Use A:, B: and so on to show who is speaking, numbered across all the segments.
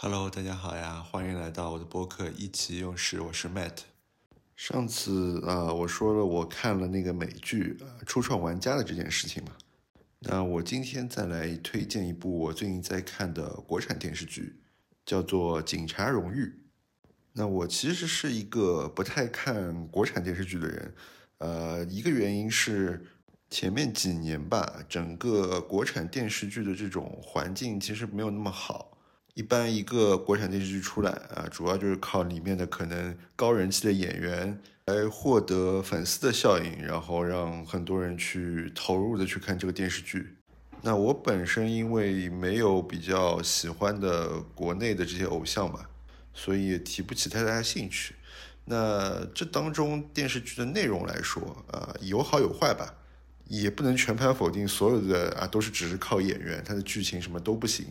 A: Hello，大家好呀，欢迎来到我的播客一起用事，我是 Matt。上次啊，我说了我看了那个美剧《初创玩家》的这件事情嘛，那我今天再来推荐一部我最近在看的国产电视剧，叫做《警察荣誉》。那我其实是一个不太看国产电视剧的人，呃，一个原因是前面几年吧，整个国产电视剧的这种环境其实没有那么好。一般一个国产电视剧出来啊，主要就是靠里面的可能高人气的演员来获得粉丝的效应，然后让很多人去投入的去看这个电视剧。那我本身因为没有比较喜欢的国内的这些偶像吧，所以也提不起太大的兴趣。那这当中电视剧的内容来说啊，有好有坏吧，也不能全盘否定所有的啊都是只是靠演员，它的剧情什么都不行。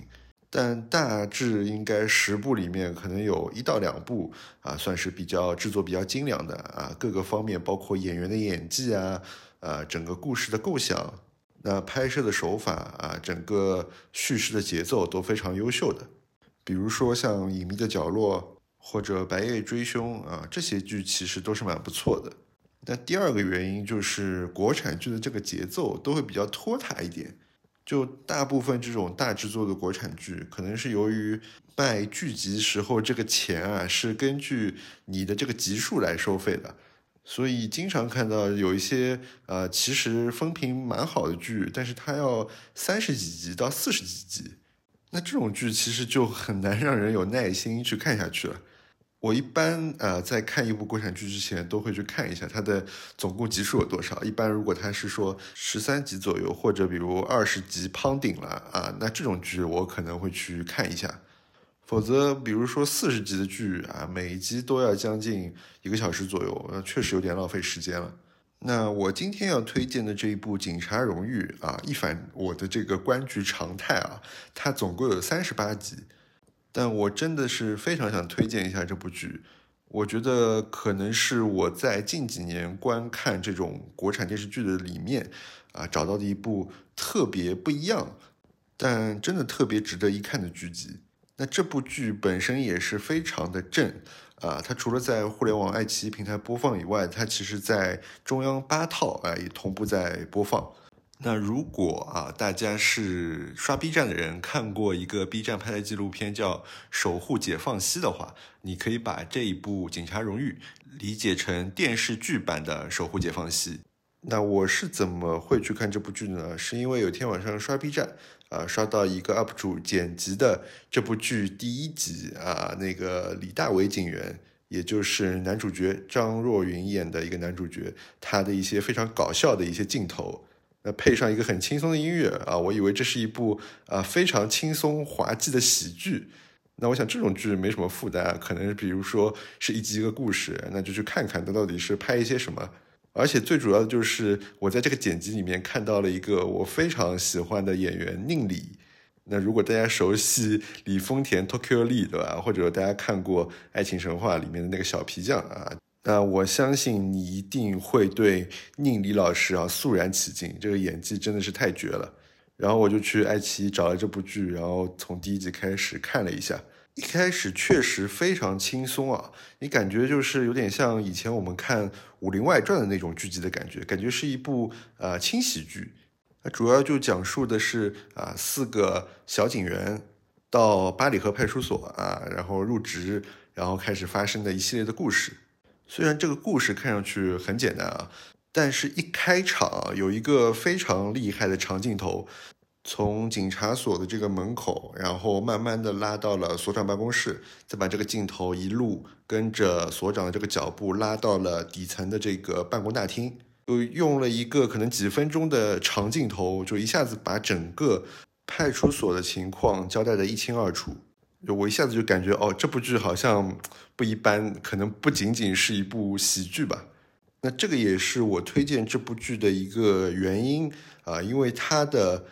A: 但大致应该十部里面，可能有一到两部啊，算是比较制作比较精良的啊，各个方面包括演员的演技啊，呃，整个故事的构想，那拍摄的手法啊，整个叙事的节奏都非常优秀的。比如说像《隐秘的角落》或者《白夜追凶》啊，这些剧其实都是蛮不错的。那第二个原因就是国产剧的这个节奏都会比较拖沓一点。就大部分这种大制作的国产剧，可能是由于卖剧集时候这个钱啊是根据你的这个集数来收费的，所以经常看到有一些呃其实风评蛮好的剧，但是它要三十几集到四十几集，那这种剧其实就很难让人有耐心去看下去了。我一般呃在看一部国产剧之前，都会去看一下它的总共集数有多少。一般如果它是说十三集左右，或者比如二十集攀顶了啊，那这种剧我可能会去看一下。否则，比如说四十集的剧啊，每一集都要将近一个小时左右，那确实有点浪费时间了。那我今天要推荐的这一部《警察荣誉》啊，一反我的这个观剧常态啊，它总共有三十八集。但我真的是非常想推荐一下这部剧，我觉得可能是我在近几年观看这种国产电视剧的里面，啊找到的一部特别不一样，但真的特别值得一看的剧集。那这部剧本身也是非常的正，啊，它除了在互联网爱奇艺平台播放以外，它其实在中央八套啊也同步在播放。那如果啊，大家是刷 B 站的人，看过一个 B 站拍的纪录片叫《守护解放西》的话，你可以把这一部《警察荣誉》理解成电视剧版的《守护解放西》。那我是怎么会去看这部剧呢？是因为有天晚上刷 B 站，啊，刷到一个 UP 主剪辑的这部剧第一集啊，那个李大为警员，也就是男主角张若昀演的一个男主角，他的一些非常搞笑的一些镜头。那配上一个很轻松的音乐啊，我以为这是一部啊非常轻松滑稽的喜剧。那我想这种剧没什么负担，可能比如说是一集一个故事，那就去看看它到底是拍一些什么。而且最主要的就是我在这个剪辑里面看到了一个我非常喜欢的演员宁理。那如果大家熟悉李丰田 Tokyo Lee 对吧？或者大家看过《爱情神话》里面的那个小皮匠啊。那我相信你一定会对宁理老师啊肃然起敬，这个演技真的是太绝了。然后我就去爱奇艺找了这部剧，然后从第一集开始看了一下。一开始确实非常轻松啊，你感觉就是有点像以前我们看《武林外传》的那种剧集的感觉，感觉是一部呃轻喜剧。它主要就讲述的是啊四个小警员到八里河派出所啊，然后入职，然后开始发生的一系列的故事。虽然这个故事看上去很简单啊，但是一开场有一个非常厉害的长镜头，从警察所的这个门口，然后慢慢的拉到了所长办公室，再把这个镜头一路跟着所长的这个脚步拉到了底层的这个办公大厅，就用了一个可能几分钟的长镜头，就一下子把整个派出所的情况交代的一清二楚。就我一下子就感觉哦，这部剧好像不一般，可能不仅仅是一部喜剧吧。那这个也是我推荐这部剧的一个原因啊，因为它的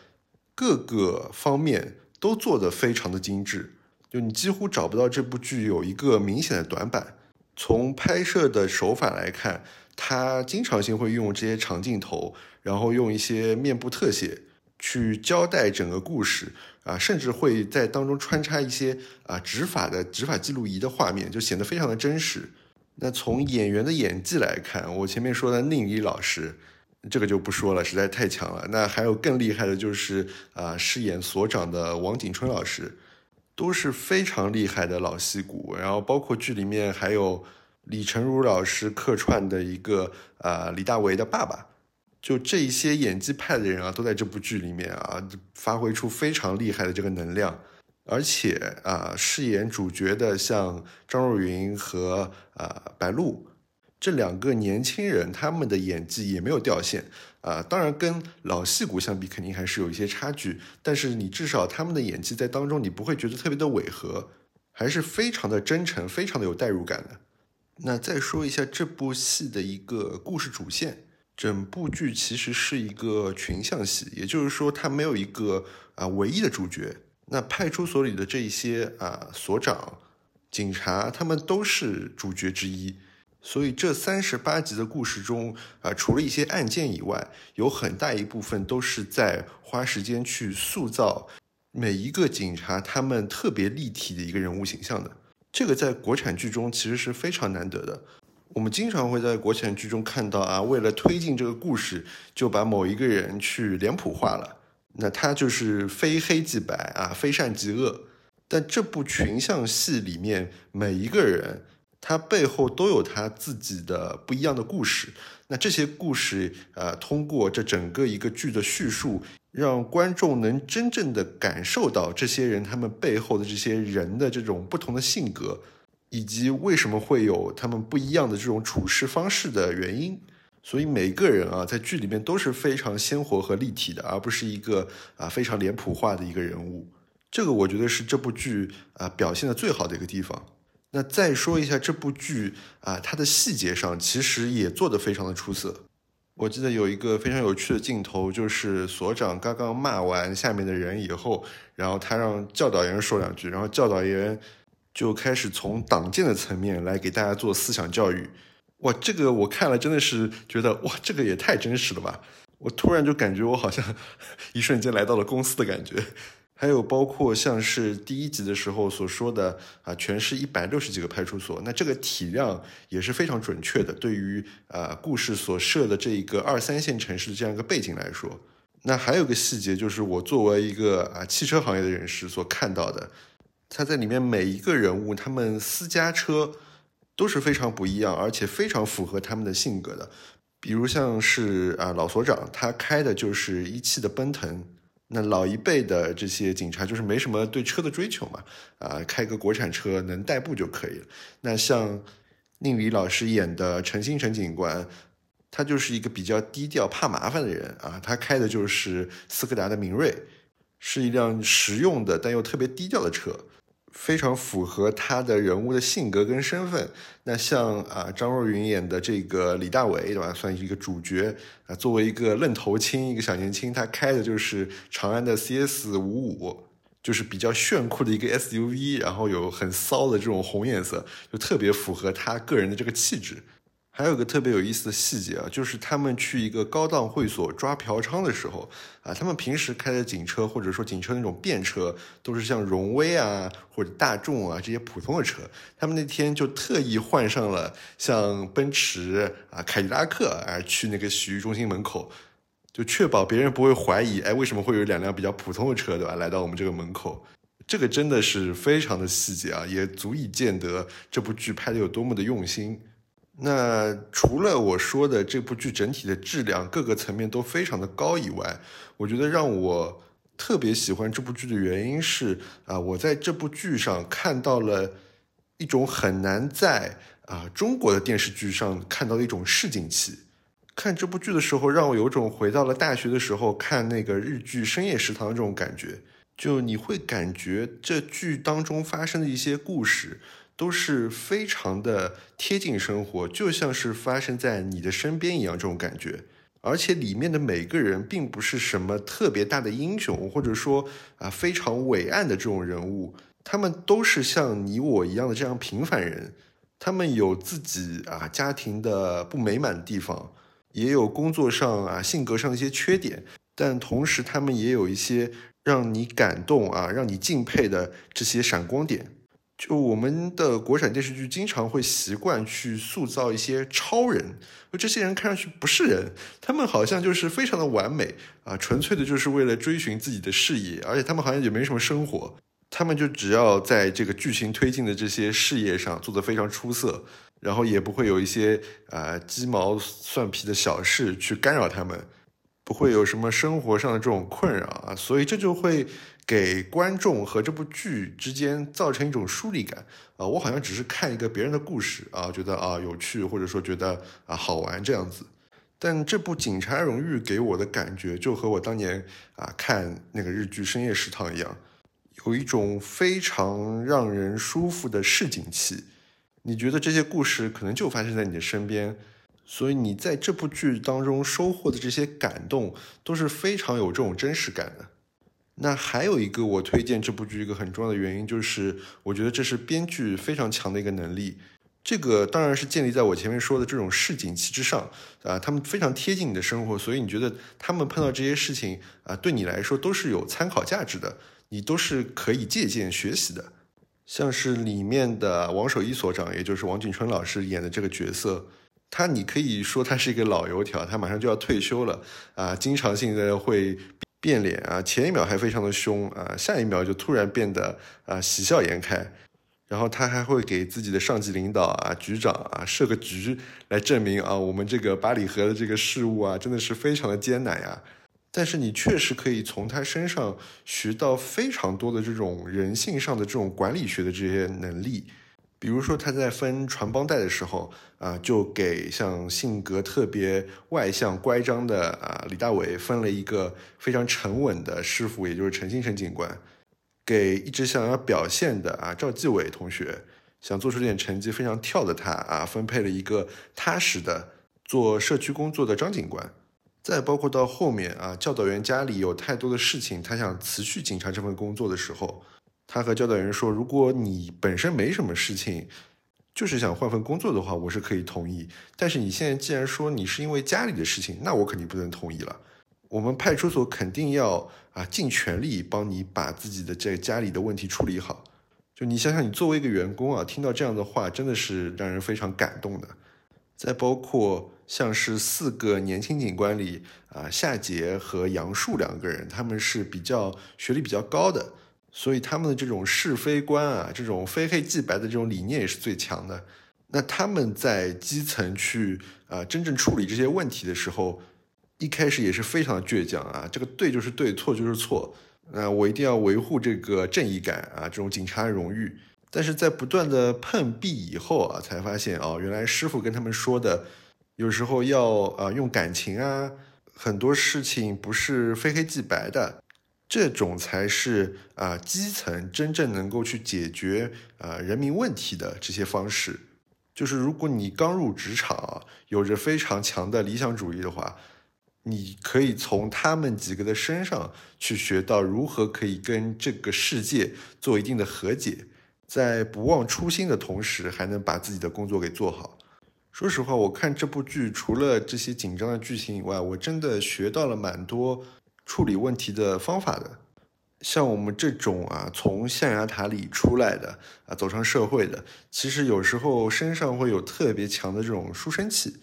A: 各个方面都做得非常的精致，就你几乎找不到这部剧有一个明显的短板。从拍摄的手法来看，它经常性会用这些长镜头，然后用一些面部特写。去交代整个故事啊，甚至会在当中穿插一些啊执法的执法记录仪的画面，就显得非常的真实。那从演员的演技来看，我前面说的宁理老师，这个就不说了，实在太强了。那还有更厉害的，就是啊饰演所长的王景春老师，都是非常厉害的老戏骨。然后包括剧里面还有李成儒老师客串的一个啊李大为的爸爸。就这一些演技派的人啊，都在这部剧里面啊，发挥出非常厉害的这个能量。而且啊，饰演主角的像张若昀和啊白鹿这两个年轻人，他们的演技也没有掉线啊。当然，跟老戏骨相比，肯定还是有一些差距。但是你至少他们的演技在当中，你不会觉得特别的违和，还是非常的真诚，非常的有代入感的。那再说一下这部戏的一个故事主线。整部剧其实是一个群像戏，也就是说，它没有一个啊唯一的主角。那派出所里的这一些啊所长、警察，他们都是主角之一。所以这三十八集的故事中啊，除了一些案件以外，有很大一部分都是在花时间去塑造每一个警察他们特别立体的一个人物形象的。这个在国产剧中其实是非常难得的。我们经常会在国产剧中看到啊，为了推进这个故事，就把某一个人去脸谱化了，那他就是非黑即白啊，非善即恶。但这部群像戏里面每一个人，他背后都有他自己的不一样的故事。那这些故事，呃，通过这整个一个剧的叙述，让观众能真正的感受到这些人他们背后的这些人的这种不同的性格。以及为什么会有他们不一样的这种处事方式的原因，所以每个人啊，在剧里面都是非常鲜活和立体的，而不是一个啊非常脸谱化的一个人物。这个我觉得是这部剧啊表现的最好的一个地方。那再说一下这部剧啊，它的细节上其实也做得非常的出色。我记得有一个非常有趣的镜头，就是所长刚刚骂完下面的人以后，然后他让教导员说两句，然后教导员。就开始从党建的层面来给大家做思想教育，哇，这个我看了真的是觉得哇，这个也太真实了吧！我突然就感觉我好像 一瞬间来到了公司的感觉。还有包括像是第一集的时候所说的啊，全市一百六十几个派出所，那这个体量也是非常准确的。对于啊故事所设的这一个二三线城市的这样一个背景来说，那还有个细节就是我作为一个啊汽车行业的人士所看到的。他在里面每一个人物，他们私家车都是非常不一样，而且非常符合他们的性格的。比如像是啊老所长，他开的就是一汽的奔腾。那老一辈的这些警察就是没什么对车的追求嘛，啊开个国产车能代步就可以了。那像宁理老师演的陈星辰警官，他就是一个比较低调、怕麻烦的人啊，他开的就是斯柯达的明锐，是一辆实用的但又特别低调的车。非常符合他的人物的性格跟身份。那像啊张若昀演的这个李大为，对吧？算是一个主角啊。作为一个愣头青，一个小年轻，他开的就是长安的 CS 五五，就是比较炫酷的一个 SUV，然后有很骚的这种红颜色，就特别符合他个人的这个气质。还有个特别有意思的细节啊，就是他们去一个高档会所抓嫖娼的时候啊，他们平时开的警车或者说警车那种便车，都是像荣威啊或者大众啊这些普通的车，他们那天就特意换上了像奔驰啊、凯迪拉克啊去那个洗浴中心门口，就确保别人不会怀疑，哎，为什么会有两辆比较普通的车，对吧？来到我们这个门口，这个真的是非常的细节啊，也足以见得这部剧拍的有多么的用心。那除了我说的这部剧整体的质量各个层面都非常的高以外，我觉得让我特别喜欢这部剧的原因是啊，我在这部剧上看到了一种很难在啊中国的电视剧上看到的一种市井气。看这部剧的时候，让我有种回到了大学的时候看那个日剧《深夜食堂》这种感觉，就你会感觉这剧当中发生的一些故事。都是非常的贴近生活，就像是发生在你的身边一样，这种感觉。而且里面的每个人并不是什么特别大的英雄，或者说啊非常伟岸的这种人物，他们都是像你我一样的这样平凡人。他们有自己啊家庭的不美满的地方，也有工作上啊性格上的一些缺点。但同时他们也有一些让你感动啊、让你敬佩的这些闪光点。就我们的国产电视剧经常会习惯去塑造一些超人，就这些人看上去不是人，他们好像就是非常的完美啊，纯粹的就是为了追寻自己的事业，而且他们好像也没什么生活，他们就只要在这个剧情推进的这些事业上做得非常出色，然后也不会有一些啊鸡毛蒜皮的小事去干扰他们，不会有什么生活上的这种困扰啊，所以这就会。给观众和这部剧之间造成一种疏离感啊，我好像只是看一个别人的故事啊，觉得啊有趣，或者说觉得啊好玩这样子。但这部《警察荣誉》给我的感觉就和我当年啊看那个日剧《深夜食堂》一样，有一种非常让人舒服的市井气。你觉得这些故事可能就发生在你的身边，所以你在这部剧当中收获的这些感动都是非常有这种真实感的。那还有一个我推荐这部剧一个很重要的原因，就是我觉得这是编剧非常强的一个能力。这个当然是建立在我前面说的这种市井气之上啊，他们非常贴近你的生活，所以你觉得他们碰到这些事情啊，对你来说都是有参考价值的，你都是可以借鉴学习的。像是里面的王守一所长，也就是王景春老师演的这个角色，他你可以说他是一个老油条，他马上就要退休了啊，经常性的会。变脸啊，前一秒还非常的凶啊，下一秒就突然变得啊喜笑颜开，然后他还会给自己的上级领导啊、局长啊设个局来证明啊，我们这个八里河的这个事务啊，真的是非常的艰难呀。但是你确实可以从他身上学到非常多的这种人性上的这种管理学的这些能力。比如说他在分传帮带的时候啊，就给像性格特别外向、乖张的啊李大伟分了一个非常沉稳的师傅，也就是陈新成警官；给一直想要表现的啊赵继伟同学，想做出点成绩、非常跳的他啊，分配了一个踏实的做社区工作的张警官。再包括到后面啊，教导员家里有太多的事情，他想辞去警察这份工作的时候。他和教导员说：“如果你本身没什么事情，就是想换份工作的话，我是可以同意。但是你现在既然说你是因为家里的事情，那我肯定不能同意了。我们派出所肯定要啊尽全力帮你把自己的这家里的问题处理好。就你想想，你作为一个员工啊，听到这样的话，真的是让人非常感动的。再包括像是四个年轻警官里啊，夏杰和杨树两个人，他们是比较学历比较高的。”所以他们的这种是非观啊，这种非黑即白的这种理念也是最强的。那他们在基层去啊，真正处理这些问题的时候，一开始也是非常的倔强啊，这个对就是对，错就是错。那我一定要维护这个正义感啊，这种警察荣誉。但是在不断的碰壁以后啊，才发现哦，原来师傅跟他们说的，有时候要啊用感情啊，很多事情不是非黑即白的。这种才是啊基层真正能够去解决啊人民问题的这些方式。就是如果你刚入职场啊，有着非常强的理想主义的话，你可以从他们几个的身上去学到如何可以跟这个世界做一定的和解，在不忘初心的同时，还能把自己的工作给做好。说实话，我看这部剧除了这些紧张的剧情以外，我真的学到了蛮多。处理问题的方法的，像我们这种啊，从象牙塔里出来的啊，走上社会的，其实有时候身上会有特别强的这种书生气，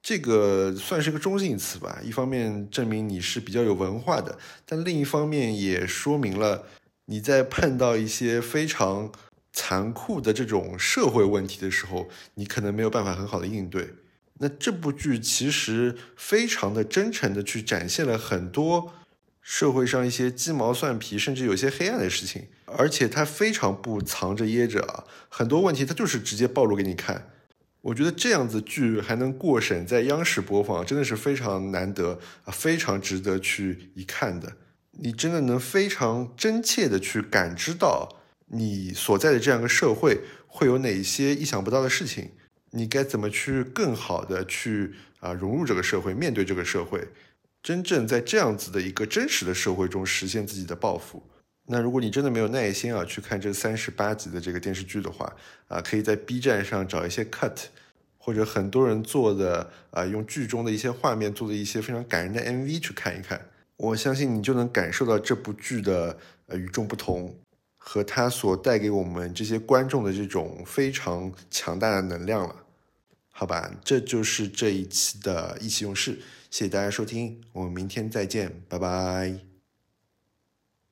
A: 这个算是个中性词吧。一方面证明你是比较有文化的，但另一方面也说明了你在碰到一些非常残酷的这种社会问题的时候，你可能没有办法很好的应对。那这部剧其实非常的真诚的去展现了很多。社会上一些鸡毛蒜皮，甚至有些黑暗的事情，而且他非常不藏着掖着啊，很多问题他就是直接暴露给你看。我觉得这样子剧还能过审，在央视播放，真的是非常难得啊，非常值得去一看的。你真的能非常真切的去感知到你所在的这样一个社会会有哪些意想不到的事情，你该怎么去更好的去啊融入这个社会，面对这个社会。真正在这样子的一个真实的社会中实现自己的抱负。那如果你真的没有耐心啊去看这三十八集的这个电视剧的话啊可以在 b 站上找一些 cut 或者很多人做的啊用剧中的一些画面做的一些非常感人的 mv 去看一看。我相信你就能感受到这部剧的呃与众不同和它所带给我们这些观众的这种非常强大的能量了。好吧这就是这一期的意气用事。谢谢大家收听我们明天再见拜拜。